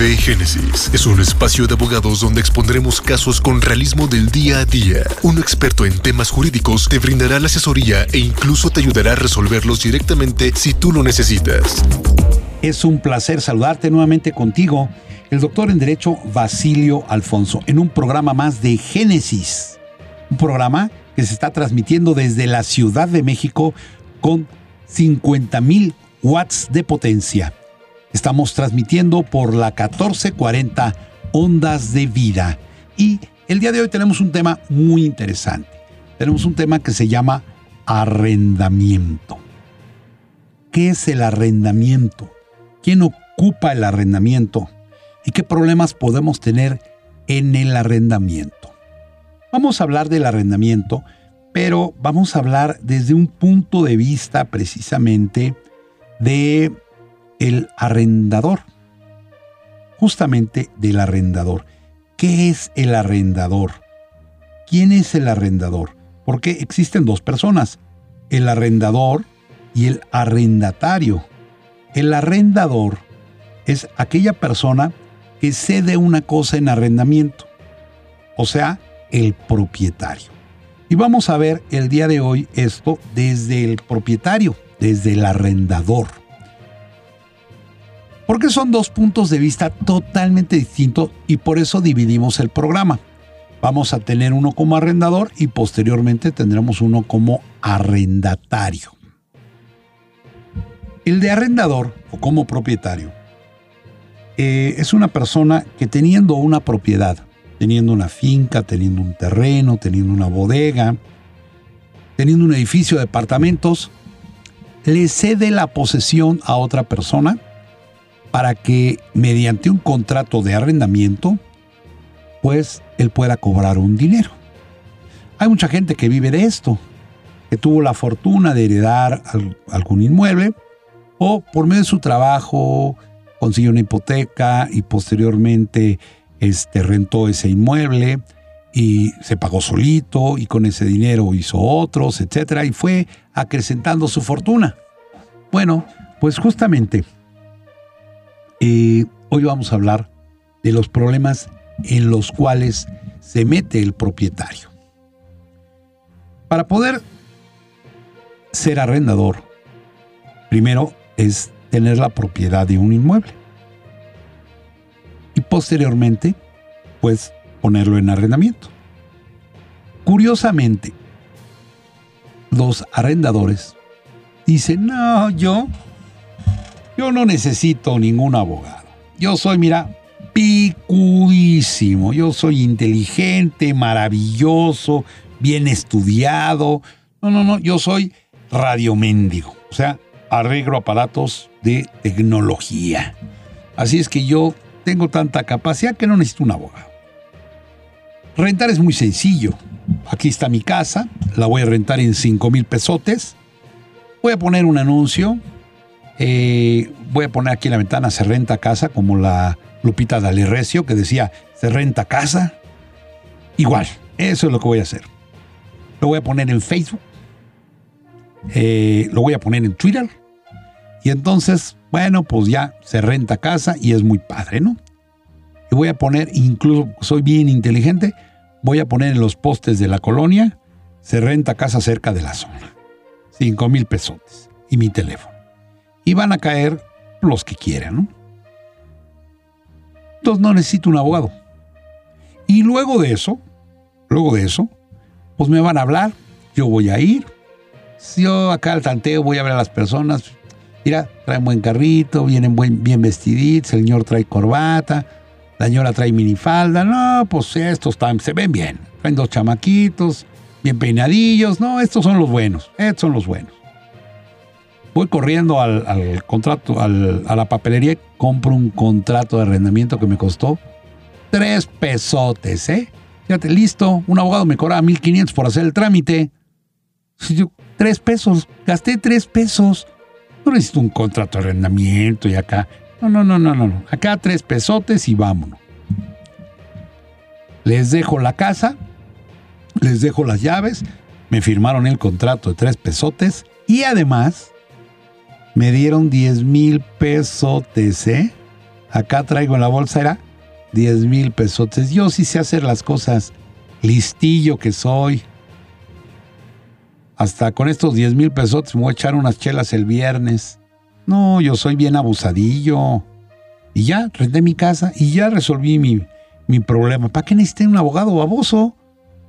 Génesis es un espacio de abogados donde expondremos casos con realismo del día a día. Un experto en temas jurídicos te brindará la asesoría e incluso te ayudará a resolverlos directamente si tú lo necesitas. Es un placer saludarte nuevamente contigo, el doctor en Derecho Basilio Alfonso, en un programa más de Génesis. Un programa que se está transmitiendo desde la Ciudad de México con 50.000 watts de potencia Estamos transmitiendo por la 1440 Ondas de Vida. Y el día de hoy tenemos un tema muy interesante. Tenemos un tema que se llama arrendamiento. ¿Qué es el arrendamiento? ¿Quién ocupa el arrendamiento? ¿Y qué problemas podemos tener en el arrendamiento? Vamos a hablar del arrendamiento, pero vamos a hablar desde un punto de vista precisamente de el arrendador. Justamente del arrendador. ¿Qué es el arrendador? ¿Quién es el arrendador? Porque existen dos personas, el arrendador y el arrendatario. El arrendador es aquella persona que cede una cosa en arrendamiento, o sea, el propietario. Y vamos a ver el día de hoy esto desde el propietario, desde el arrendador. Porque son dos puntos de vista totalmente distintos y por eso dividimos el programa. Vamos a tener uno como arrendador y posteriormente tendremos uno como arrendatario. El de arrendador o como propietario eh, es una persona que teniendo una propiedad, teniendo una finca, teniendo un terreno, teniendo una bodega, teniendo un edificio de departamentos, le cede la posesión a otra persona para que mediante un contrato de arrendamiento, pues él pueda cobrar un dinero. Hay mucha gente que vive de esto, que tuvo la fortuna de heredar algún inmueble o por medio de su trabajo consiguió una hipoteca y posteriormente este, rentó ese inmueble y se pagó solito y con ese dinero hizo otros, etcétera, y fue acrecentando su fortuna. Bueno, pues justamente hoy vamos a hablar de los problemas en los cuales se mete el propietario. Para poder ser arrendador, primero es tener la propiedad de un inmueble. Y posteriormente, pues ponerlo en arrendamiento. Curiosamente, los arrendadores dicen, no, yo yo no necesito ningún abogado. Yo soy, mira, picudísimo. Yo soy inteligente, maravilloso, bien estudiado. No, no, no, yo soy radioméndigo. O sea, arreglo aparatos de tecnología. Así es que yo tengo tanta capacidad que no necesito un abogado. Rentar es muy sencillo. Aquí está mi casa, la voy a rentar en 5 mil pesotes. Voy a poner un anuncio eh, voy a poner aquí en la ventana, se renta casa, como la Lupita Recio que decía, se renta casa. Igual, eso es lo que voy a hacer. Lo voy a poner en Facebook, eh, lo voy a poner en Twitter, y entonces, bueno, pues ya se renta casa y es muy padre, ¿no? Y voy a poner, incluso soy bien inteligente, voy a poner en los postes de la colonia, se renta casa cerca de la zona. Cinco mil pesos y mi teléfono y van a caer los que quieran. ¿no? Entonces no necesito un abogado. Y luego de eso, luego de eso, pues me van a hablar, yo voy a ir. Si yo acá al tanteo voy a ver a las personas, mira, traen buen carrito, vienen buen, bien vestiditos, el señor trae corbata, la señora trae minifalda, no, pues estos están, se ven bien, traen dos chamaquitos, bien peinadillos, no, estos son los buenos, estos son los buenos voy corriendo al, contrato, a la papelería compro un contrato de arrendamiento que me costó tres pesotes, ¿eh? Fíjate, listo, un abogado me cobraba 1500 por hacer el trámite. Tres pesos, gasté tres pesos. No necesito un contrato de arrendamiento y acá. No, no, no, no, no. Acá tres pesotes y vámonos. Les dejo la casa, les dejo las llaves, me firmaron el contrato de tres pesotes y además me dieron 10 mil pesos, ¿eh? Acá traigo en la bolsa, era 10 mil pesotes. Yo sí sé hacer las cosas, listillo que soy. Hasta con estos 10 mil pesotes me voy a echar unas chelas el viernes. No, yo soy bien abusadillo. Y ya renté mi casa y ya resolví mi, mi problema. ¿Para qué necesité un abogado baboso?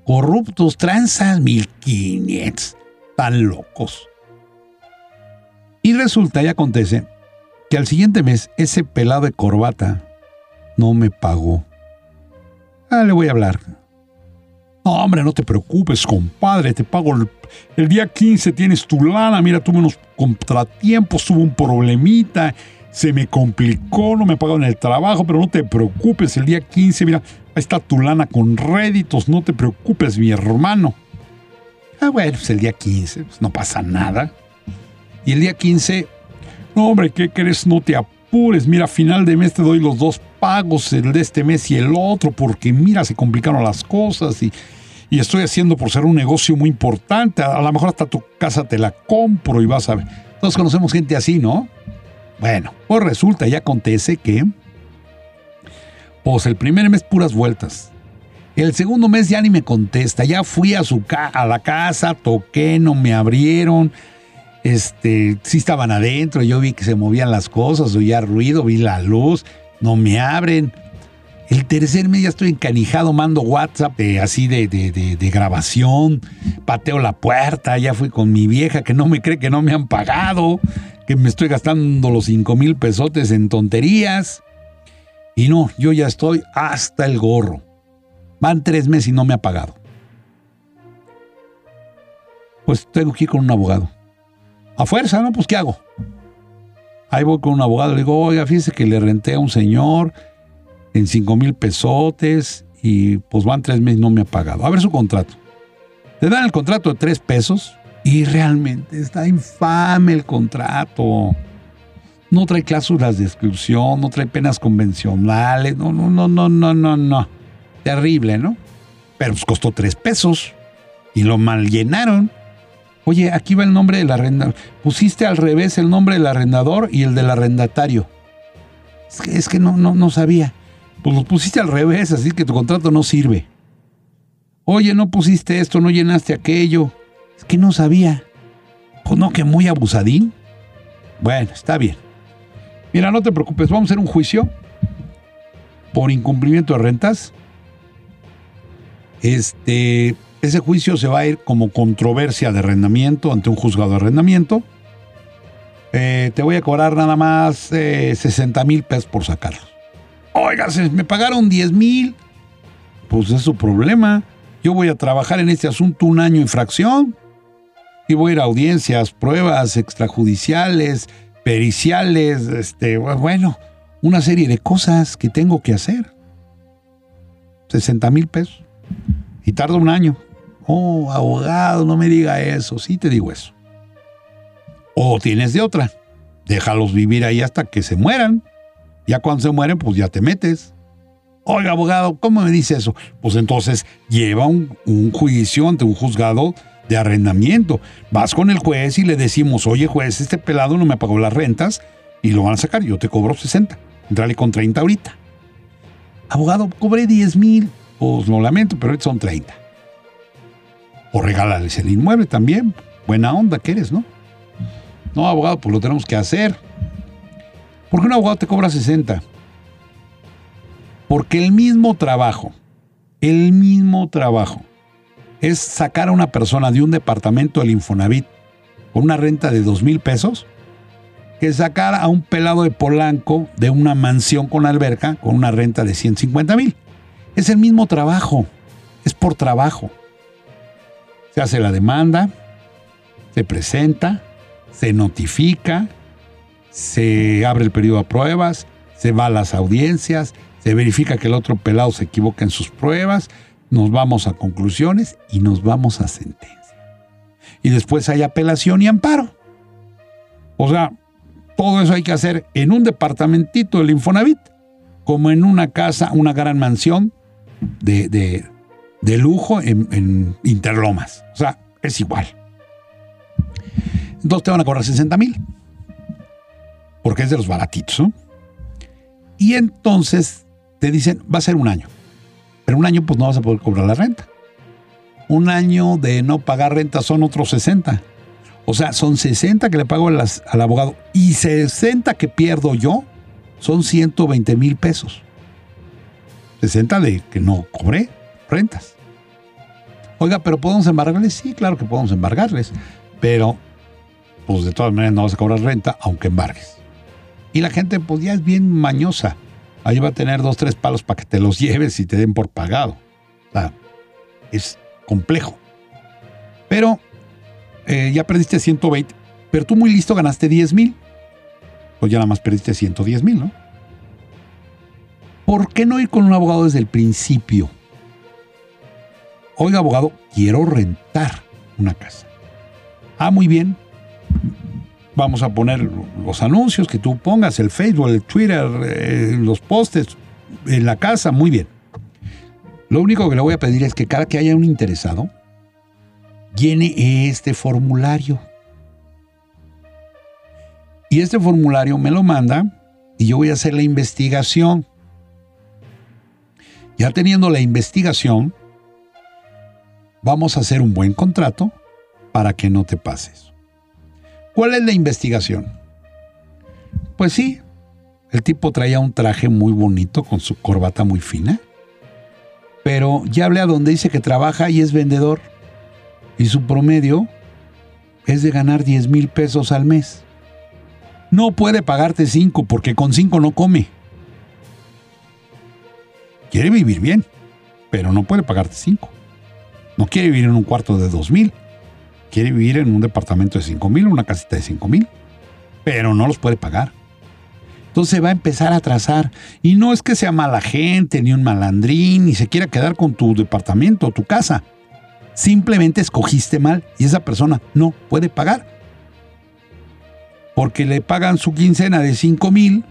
Corruptos, tranzas, 1500. Tan locos. Y resulta y acontece que al siguiente mes ese pelado de corbata no me pagó. Ah, le voy a hablar. No, hombre, no te preocupes, compadre, te pago el, el día 15, tienes tu lana, mira, tuve unos contratiempos, tuve un problemita, se me complicó, no me pagaron el trabajo, pero no te preocupes, el día 15, mira, ahí está tu lana con réditos, no te preocupes, mi hermano. Ah, bueno, pues el día 15, pues no pasa nada. Y el día 15 no, hombre, ¿qué crees? No te apures. Mira, final de mes te doy los dos pagos, el de este mes y el otro, porque mira, se complicaron las cosas y, estoy haciendo por ser un negocio muy importante. A, lo mejor hasta tu casa te la compro y vas a ver. Todos conocemos gente así, ¿no? Bueno, pues resulta y acontece que, pues el primer mes puras vueltas. El segundo mes ya ni me contesta. Ya fui a, su a la casa, toqué, no me abrieron este, sí estaban adentro, yo vi que se movían las cosas, oía ruido, vi la luz, no me abren. El tercer mes ya estoy encanijado, mando WhatsApp así de, de, grabación, pateo la puerta, ya fui con mi vieja que no me cree que no me han pagado, que me estoy gastando los 5 mil pesotes en tonterías. Y no, yo ya estoy hasta el gorro. Van tres meses y no me ha pagado. Pues tengo que ir con un abogado. A fuerza, ¿no? Pues ¿qué hago? Ahí voy con un abogado, le digo, oiga, fíjese que le renté a un señor en cinco mil pesotes y pues van tres meses y no me ha pagado. A ver su contrato. Le dan el contrato de tres pesos y realmente está infame el contrato. No trae cláusulas de exclusión, no trae penas convencionales, no, no, no, no, no, no, no. Terrible, ¿no? Pero pues costó tres pesos y lo mal llenaron. Oye, aquí va el nombre del arrendador. Pusiste al revés el nombre del arrendador y el del arrendatario. Es que, es que no, no, no sabía. Pues lo pusiste al revés, así que tu contrato no sirve. Oye, no pusiste esto, no llenaste aquello. Es que no sabía. Pues no, que muy abusadín. Bueno, está bien. Mira, no te preocupes, vamos a hacer un juicio por incumplimiento de rentas. Este, ese juicio se va a ir como controversia de arrendamiento ante un juzgado de arrendamiento. Eh, te voy a cobrar nada más 60 eh, mil pesos por sacarlo. Oiga, me pagaron 10 mil. Pues es su problema. Yo voy a trabajar en este asunto un año en fracción. Y voy a ir a audiencias, pruebas extrajudiciales, periciales, este, bueno, una serie de cosas que tengo que hacer. 60 mil pesos. Y tarda un año. Oh, abogado, no me diga eso. Sí te digo eso. O tienes de otra. Déjalos vivir ahí hasta que se mueran. Ya cuando se mueren, pues ya te metes. Oiga, abogado, ¿cómo me dice eso? Pues entonces lleva un, un, juicio ante un juzgado de arrendamiento. Vas con el juez y le decimos, oye juez, este pelado no me pagó las rentas y lo van a sacar, yo te cobro 60. Entrale con 30 ahorita. Abogado, cobré 10 mil. Pues lo lamento, pero son 30. O regálales el inmueble también. Buena onda que eres, ¿no? No, abogado, pues lo tenemos que hacer. ¿Por qué un abogado te cobra 60? Porque el mismo trabajo, el mismo trabajo, es sacar a una persona de un departamento del Infonavit con una renta de 2 mil pesos que sacar a un pelado de Polanco de una mansión con alberca con una renta de 150 mil. Es el mismo trabajo, es por trabajo se hace la demanda, se presenta, se notifica, se abre el periodo de pruebas, se va a las audiencias, se verifica que el otro pelado se equivoca en sus pruebas, nos vamos a conclusiones y nos vamos a sentencia. Y después hay apelación y amparo. O sea, todo eso hay que hacer en un departamentito del Infonavit, como en una casa, una gran mansión de, de lujo en, Interlomas. O sea, es igual. Entonces te van a cobrar 60 mil. Porque es de los baratitos, ¿no? Y entonces te dicen, va a ser un año. Pero un año pues no vas a poder cobrar la renta. Un año de no pagar renta son otros 60. O sea, son 60 que le pago al abogado y 60 que pierdo yo son 120 mil pesos. 60 de que no cobré rentas. Oiga, pero ¿podemos embargarles? Sí, claro que podemos embargarles. Pero, pues de todas maneras no vas a cobrar renta, aunque embargues. Y la gente, pues ya es bien mañosa. Ahí va a tener dos, tres palos para que te los lleves y te den por pagado. O sea, es complejo. Pero eh, ya perdiste 120, pero tú muy listo ganaste 10 mil. Pues ya nada más perdiste 110 mil, ¿no? ¿Por qué no ir con un abogado desde el principio? Oiga, abogado, quiero rentar una casa. Ah, muy bien. Vamos a poner los anuncios que tú pongas, el Facebook, el Twitter, eh, los postes en la casa, muy bien. Lo único que le voy a pedir es que cada que haya un interesado, llene este formulario. Y este formulario me lo manda y yo voy a hacer la investigación. Ya teniendo la investigación, vamos a hacer un buen contrato para que no te pases. ¿Cuál es la investigación? Pues sí, el tipo traía un traje muy bonito con su corbata muy fina, pero ya hablé a donde dice que trabaja y es vendedor y su promedio es de ganar 10 mil pesos al mes. No puede pagarte 5 porque con 5 no come. Quiere vivir bien, pero no puede pagarte 5. No quiere vivir en un cuarto de 2 mil. Quiere vivir en un departamento de 5 mil, una casita de 5 mil. Pero no los puede pagar. Entonces va a empezar a trazar. Y no es que sea mala gente, ni un malandrín, ni se quiera quedar con tu departamento o tu casa. Simplemente escogiste mal y esa persona no puede pagar. Porque le pagan su quincena de 5 mil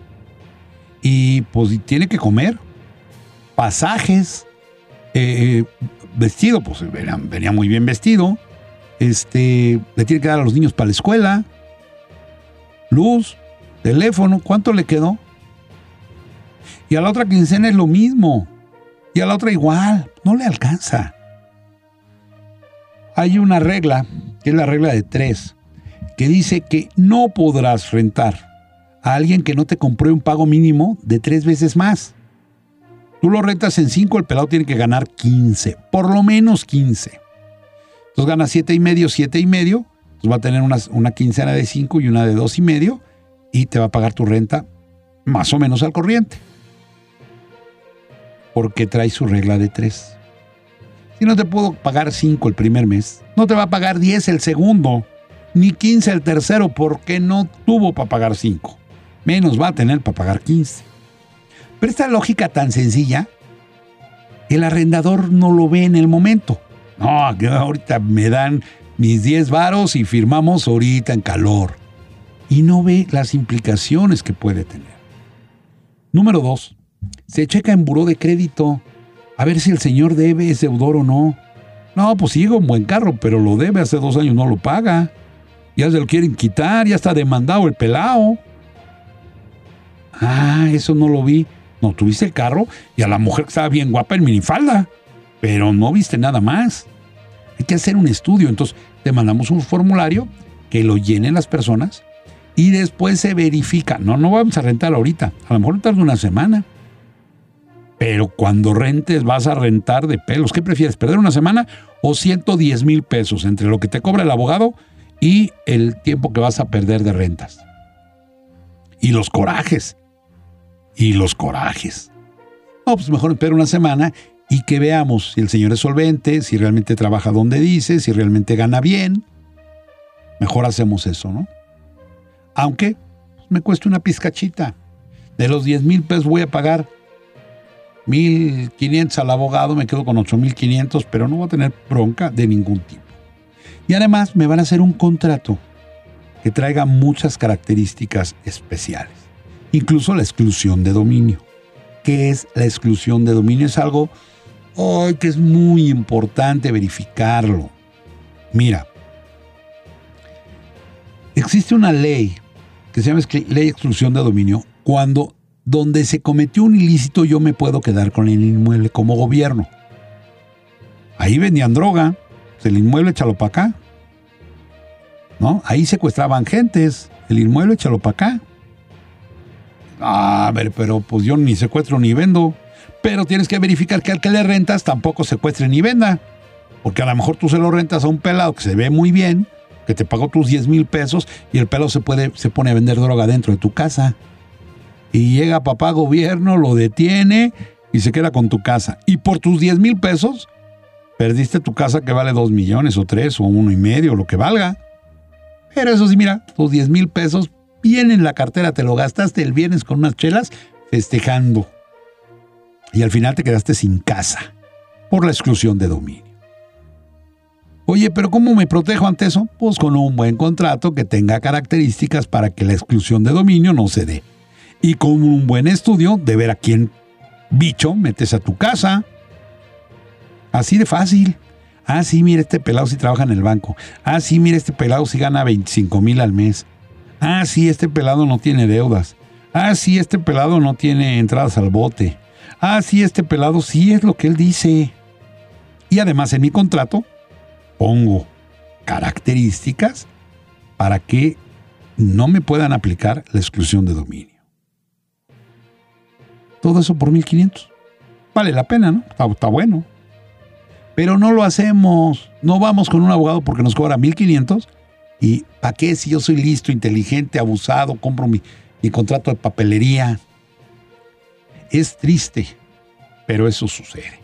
y pues tiene que comer. Pasajes, eh, vestido, pues venía, muy bien vestido. Este, le tiene que dar a los niños para la escuela. Luz, teléfono, ¿cuánto le quedó? Y a la otra quincena es lo mismo. Y a la otra igual, no le alcanza hay una regla, que es la regla de tres, que dice que no podrás rentar a alguien que no te compró un pago mínimo de tres veces más. Tú lo rentas en cinco, el pelado tiene que ganar 15, por lo menos 15. Entonces gana siete y medio, siete y medio, entonces va a tener una, una quincena de cinco y una de dos y medio, y te va a pagar tu renta más o menos al corriente. Porque trae su regla de tres. Si no te puedo pagar 5 el primer mes, no te va a pagar 10 el segundo, ni 15 el tercero, porque no tuvo para pagar 5. Menos va a tener para pagar 15. Pero esta lógica tan sencilla, el arrendador no lo ve en el momento. No, ahorita me dan mis 10 varos y firmamos ahorita en calor. Y no ve las implicaciones que puede tener. Número 2. Se checa en buró de crédito a ver si el señor debe, ese deudor o no. No, pues sigo un buen carro, pero lo debe, hace dos años no lo paga. Ya se lo quieren quitar, ya está demandado el pelao. Ah, eso no lo vi. No, tuviste el carro y a la mujer que estaba bien guapa en minifalda, pero no viste nada más. Hay que hacer un estudio, entonces te mandamos un formulario que lo llenen las personas y después se verifica. No, no vamos a rentar ahorita, a lo mejor tarda una semana. Pero cuando rentes vas a rentar de pelos. ¿Qué prefieres? ¿Perder una semana o 110 mil pesos entre lo que te cobra el abogado y el tiempo que vas a perder de rentas? Y los corajes. Y los corajes. No, pues mejor espera una semana y que veamos si el señor es solvente, si realmente trabaja donde dice, si realmente gana bien. Mejor hacemos eso, ¿no? Aunque me cueste una pizcachita. De los 10 mil pesos voy a pagar 1.500 al abogado, me quedo con 8.500, pero no voy a tener bronca de ningún tipo. Y además me van a hacer un contrato que traiga muchas características especiales, incluso la exclusión de dominio. ¿Qué es la exclusión de dominio? Es algo que es muy importante verificarlo. Mira, existe una ley que se llama ley de exclusión de dominio cuando donde se cometió un ilícito yo me puedo quedar con el inmueble como gobierno. Ahí vendían droga, pues el inmueble échalo para acá. ¿No? Ahí secuestraban gentes, el inmueble échalo para acá. A ver, pero pues yo ni secuestro ni vendo. Pero tienes que verificar que al que le rentas tampoco secuestre ni venda. Porque a lo mejor tú se lo rentas a un pelado que se ve muy bien, que te pagó tus 10 mil pesos y el pelado se, puede, se pone a vender droga dentro de tu casa. Y llega papá gobierno, lo detiene y se queda con tu casa. Y por tus 10 mil pesos, perdiste tu casa que vale 2 millones o 3 o uno y medio, lo que valga. Pero eso sí, mira, tus 10 mil pesos vienen en la cartera, te lo gastaste el viernes con unas chelas festejando. Y al final te quedaste sin casa por la exclusión de dominio. Oye, pero ¿cómo me protejo ante eso? Pues con un buen contrato que tenga características para que la exclusión de dominio no se dé. Y con un buen estudio de ver a quién bicho metes a tu casa. Así de fácil. Ah, sí, mira, este pelado si trabaja en el banco. Ah, sí, mira, este pelado si gana 25 mil al mes. Ah, sí, este pelado no tiene deudas. Ah, sí, este pelado no tiene entradas al bote. Ah, sí, este pelado sí es lo que él dice. Y además en mi contrato pongo características para que no me puedan aplicar la exclusión de dominio. Todo eso por 1500. Vale la pena, ¿no? Está, bueno. Pero no lo hacemos. No vamos con un abogado porque nos cobra 1500. ¿Y para qué si yo soy listo, inteligente, abusado, compro mi, contrato de papelería? Es triste, pero eso sucede.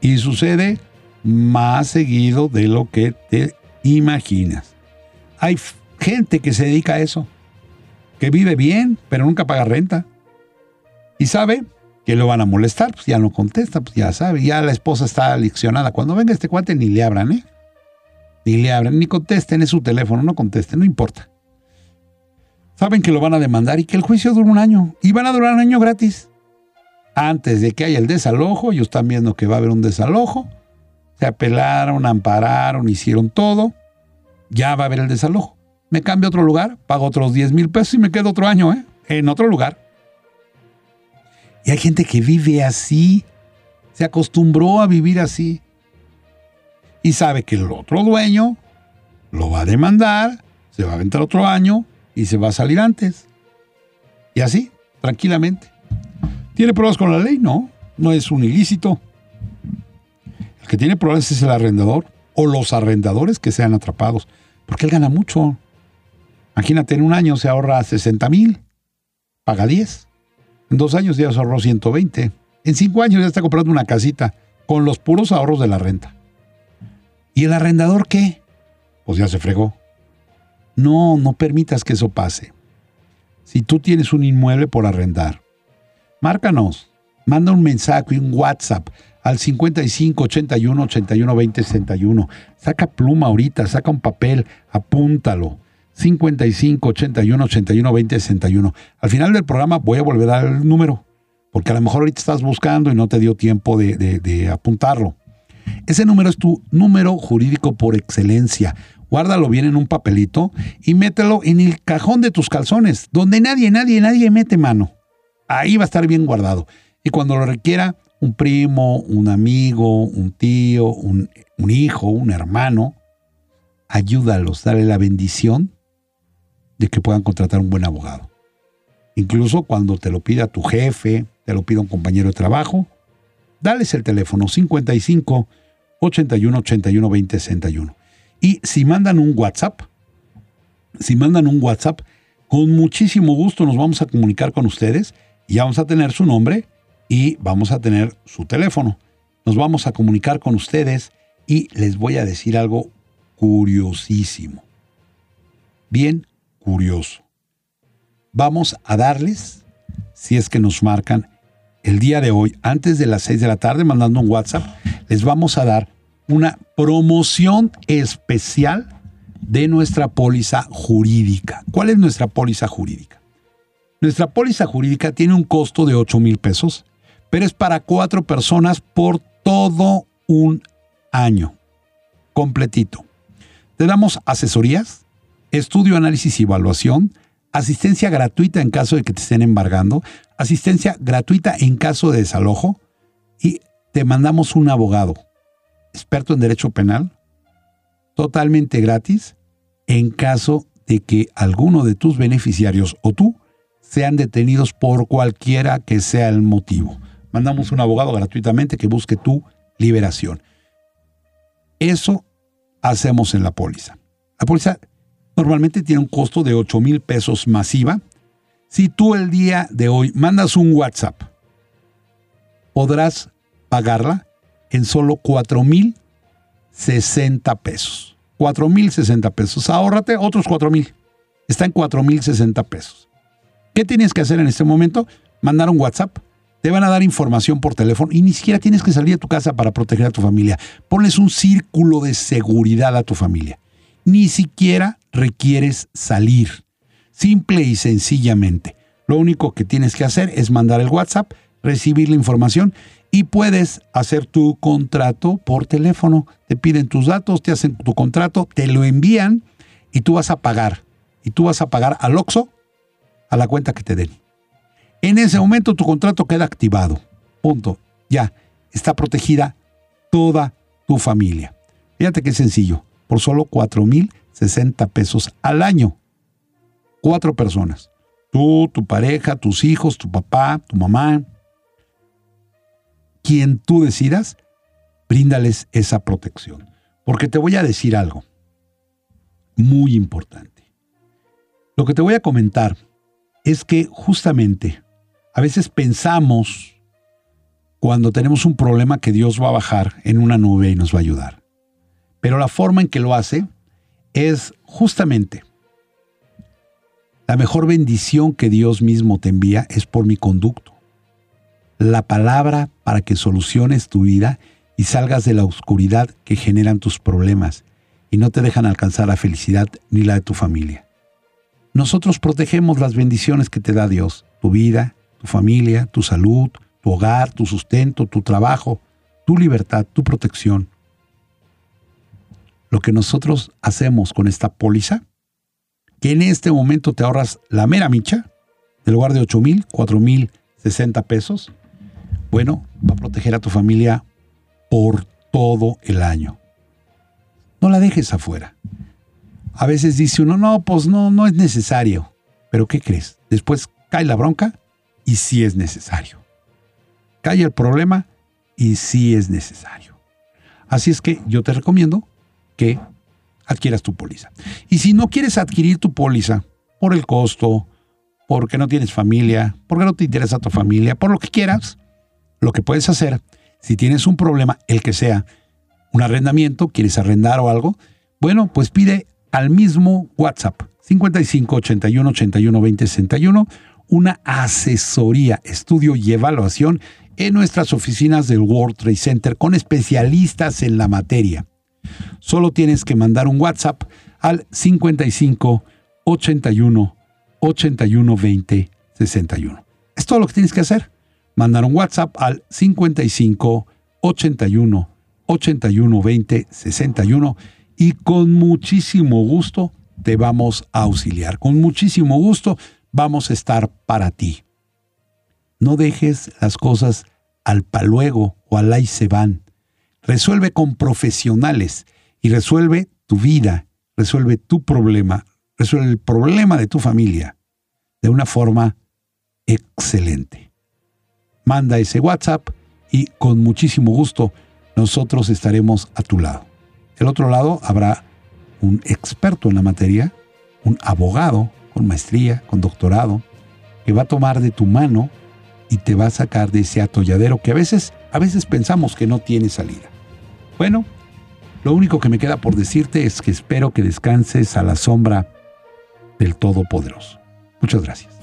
Y sucede más seguido de lo que te imaginas. Hay gente que se dedica a eso, que vive bien, pero nunca paga renta. Y sabe que lo van a molestar, pues ya no contesta, pues ya sabe, ya la esposa está aleccionada. Cuando venga este cuate ni le abran, ¿eh? Ni le abran, ni contesten, es su teléfono, no contesten, no importa. Saben que lo van a demandar y que el juicio dura un año. Y van a durar un año gratis. Antes de que haya el desalojo, ellos están viendo que va a haber un desalojo se apelaron, ampararon, hicieron todo, ya va a haber el desalojo. Me cambio a otro lugar, pago otros 10 mil pesos y me quedo otro año, ¿eh? En otro lugar. Y hay gente que vive así, se acostumbró a vivir así. Y sabe que el otro dueño lo va a demandar, se va a aventar otro año y se va a salir antes. Y así, tranquilamente. ¿Tiene pruebas con la ley? No, no es un ilícito. El que tiene problemas es el arrendador o los arrendadores que sean atrapados, porque él gana mucho. Imagínate, en un año se ahorra 60 mil, paga 10. En dos años ya se ahorró 120. En cinco años ya está comprando una casita con los puros ahorros de la renta. ¿Y el arrendador qué? Pues ya se fregó. No, no permitas que eso pase. Si tú tienes un inmueble por arrendar, márcanos, manda un mensaje, un WhatsApp al 55 81 81 20 61. Saca pluma ahorita, saca un papel, apúntalo. 55 81 81 20 61. Al final del programa voy a volver a dar el número, porque a lo mejor ahorita estás buscando y no te dio tiempo de, de apuntarlo. Ese número es tu número jurídico por excelencia. Guárdalo bien en un papelito y mételo en el cajón de tus calzones, donde nadie, nadie, nadie mete mano. Ahí va a estar bien guardado. Y cuando lo requiera, un primo, un amigo, un tío, un, hijo, un hermano, ayúdalos, dale la bendición de que puedan contratar un buen abogado. Incluso cuando te lo pida tu jefe, te lo pida un compañero de trabajo, dales el teléfono 55 81 81 20 61. Y si mandan un WhatsApp, si mandan un WhatsApp, con muchísimo gusto nos vamos a comunicar con ustedes y vamos a tener su nombre y vamos a tener su teléfono. Nos vamos a comunicar con ustedes y les voy a decir algo curiosísimo. Bien curioso. Vamos a darles, si es que nos marcan el día de hoy, antes de las 6 de la tarde, mandando un WhatsApp, les vamos a dar una promoción especial de nuestra póliza jurídica. ¿Cuál es nuestra póliza jurídica? Nuestra póliza jurídica tiene un costo de 8 mil pesos pero es para cuatro personas por todo un año, completito. Te damos asesorías, estudio, análisis y evaluación, asistencia gratuita en caso de que te estén embargando, asistencia gratuita en caso de desalojo y te mandamos un abogado experto en derecho penal totalmente gratis en caso de que alguno de tus beneficiarios o tú sean detenidos por cualquiera que sea el motivo. Mandamos un abogado gratuitamente que busque tu liberación. Eso hacemos en la póliza. La póliza normalmente tiene un costo de 8 mil pesos masiva. Si tú el día de hoy mandas un WhatsApp, podrás pagarla en solo 4 mil 60 pesos. 4 mil 60 pesos. Ahórrate otros 4 mil. Está en 4 mil 60 pesos. ¿Qué tienes que hacer en este momento? Mandar un WhatsApp. Te van a dar información por teléfono y ni siquiera tienes que salir de tu casa para proteger a tu familia. Pones un círculo de seguridad a tu familia. Ni siquiera requieres salir. Simple y sencillamente. Lo único que tienes que hacer es mandar el WhatsApp, recibir la información y puedes hacer tu contrato por teléfono. Te piden tus datos, te hacen tu contrato, te lo envían y tú vas a pagar. Y tú vas a pagar al OXO a la cuenta que te den. En ese momento tu contrato queda activado. Punto. Ya. Está protegida toda tu familia. Fíjate qué sencillo. Por solo 4,060 pesos al año. Cuatro personas. Tú, tu pareja, tus hijos, tu papá, tu mamá. Quien tú decidas, bríndales esa protección. Porque te voy a decir algo muy importante. Lo que te voy a comentar es que justamente a veces pensamos cuando tenemos un problema que Dios va a bajar en una nube y nos va a ayudar. Pero la forma en que lo hace es justamente la mejor bendición que Dios mismo te envía es por mi conducto. La palabra para que soluciones tu vida y salgas de la oscuridad que generan tus problemas y no te dejan alcanzar la felicidad ni la de tu familia. Nosotros protegemos las bendiciones que te da Dios, tu vida, tu familia, tu salud, tu hogar, tu sustento, tu trabajo, tu libertad, tu protección. Lo que nosotros hacemos con esta póliza, que en este momento te ahorras la mera micha, en lugar de 8 mil, 4 mil 60 pesos, bueno, va a proteger a tu familia por todo el año. No la dejes afuera. A veces dice uno, no, pues no, no es necesario. Pero ¿qué crees? Después cae la bronca y sí es necesario. Cae el problema y sí es necesario. Así es que yo te recomiendo que adquieras tu póliza. Y si no quieres adquirir tu póliza por el costo, porque no tienes familia, porque no te interesa tu familia, por lo que quieras, lo que puedes hacer, si tienes un problema, el que sea, un arrendamiento, quieres arrendar o algo, bueno, pues pide al mismo WhatsApp 55 81 81 20 61 una asesoría, estudio y evaluación en nuestras oficinas del World Trade Center con especialistas en la materia. Solo tienes que mandar un WhatsApp al 55 81 81 20 61. Es todo lo que tienes que hacer. Mandar un WhatsApp al 55 81 81 20 61 y con muchísimo gusto te vamos a auxiliar. Con muchísimo gusto vamos a estar para ti. No dejes las cosas al paluego o al ahí se van. Resuelve con profesionales y resuelve tu vida, resuelve tu problema, resuelve el problema de tu familia de una forma excelente. Manda ese WhatsApp y con muchísimo gusto nosotros estaremos a tu lado. Del otro lado habrá un experto en la materia, un abogado con maestría, con doctorado, que va a tomar de tu mano y te va a sacar de ese atolladero que a veces, a veces pensamos que no tiene salida. Bueno, lo único que me queda por decirte es que espero que descanses a la sombra del Todopoderoso. Muchas gracias.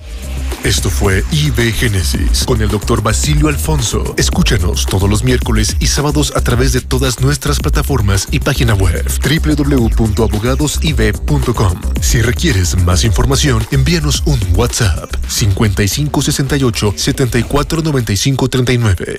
Esto fue IB Génesis con el doctor Basilio Alfonso. Escúchanos todos los miércoles y sábados a través de todas nuestras plataformas y página web www.abogadosib.com. Si requieres más información, envíanos un WhatsApp 5568 749539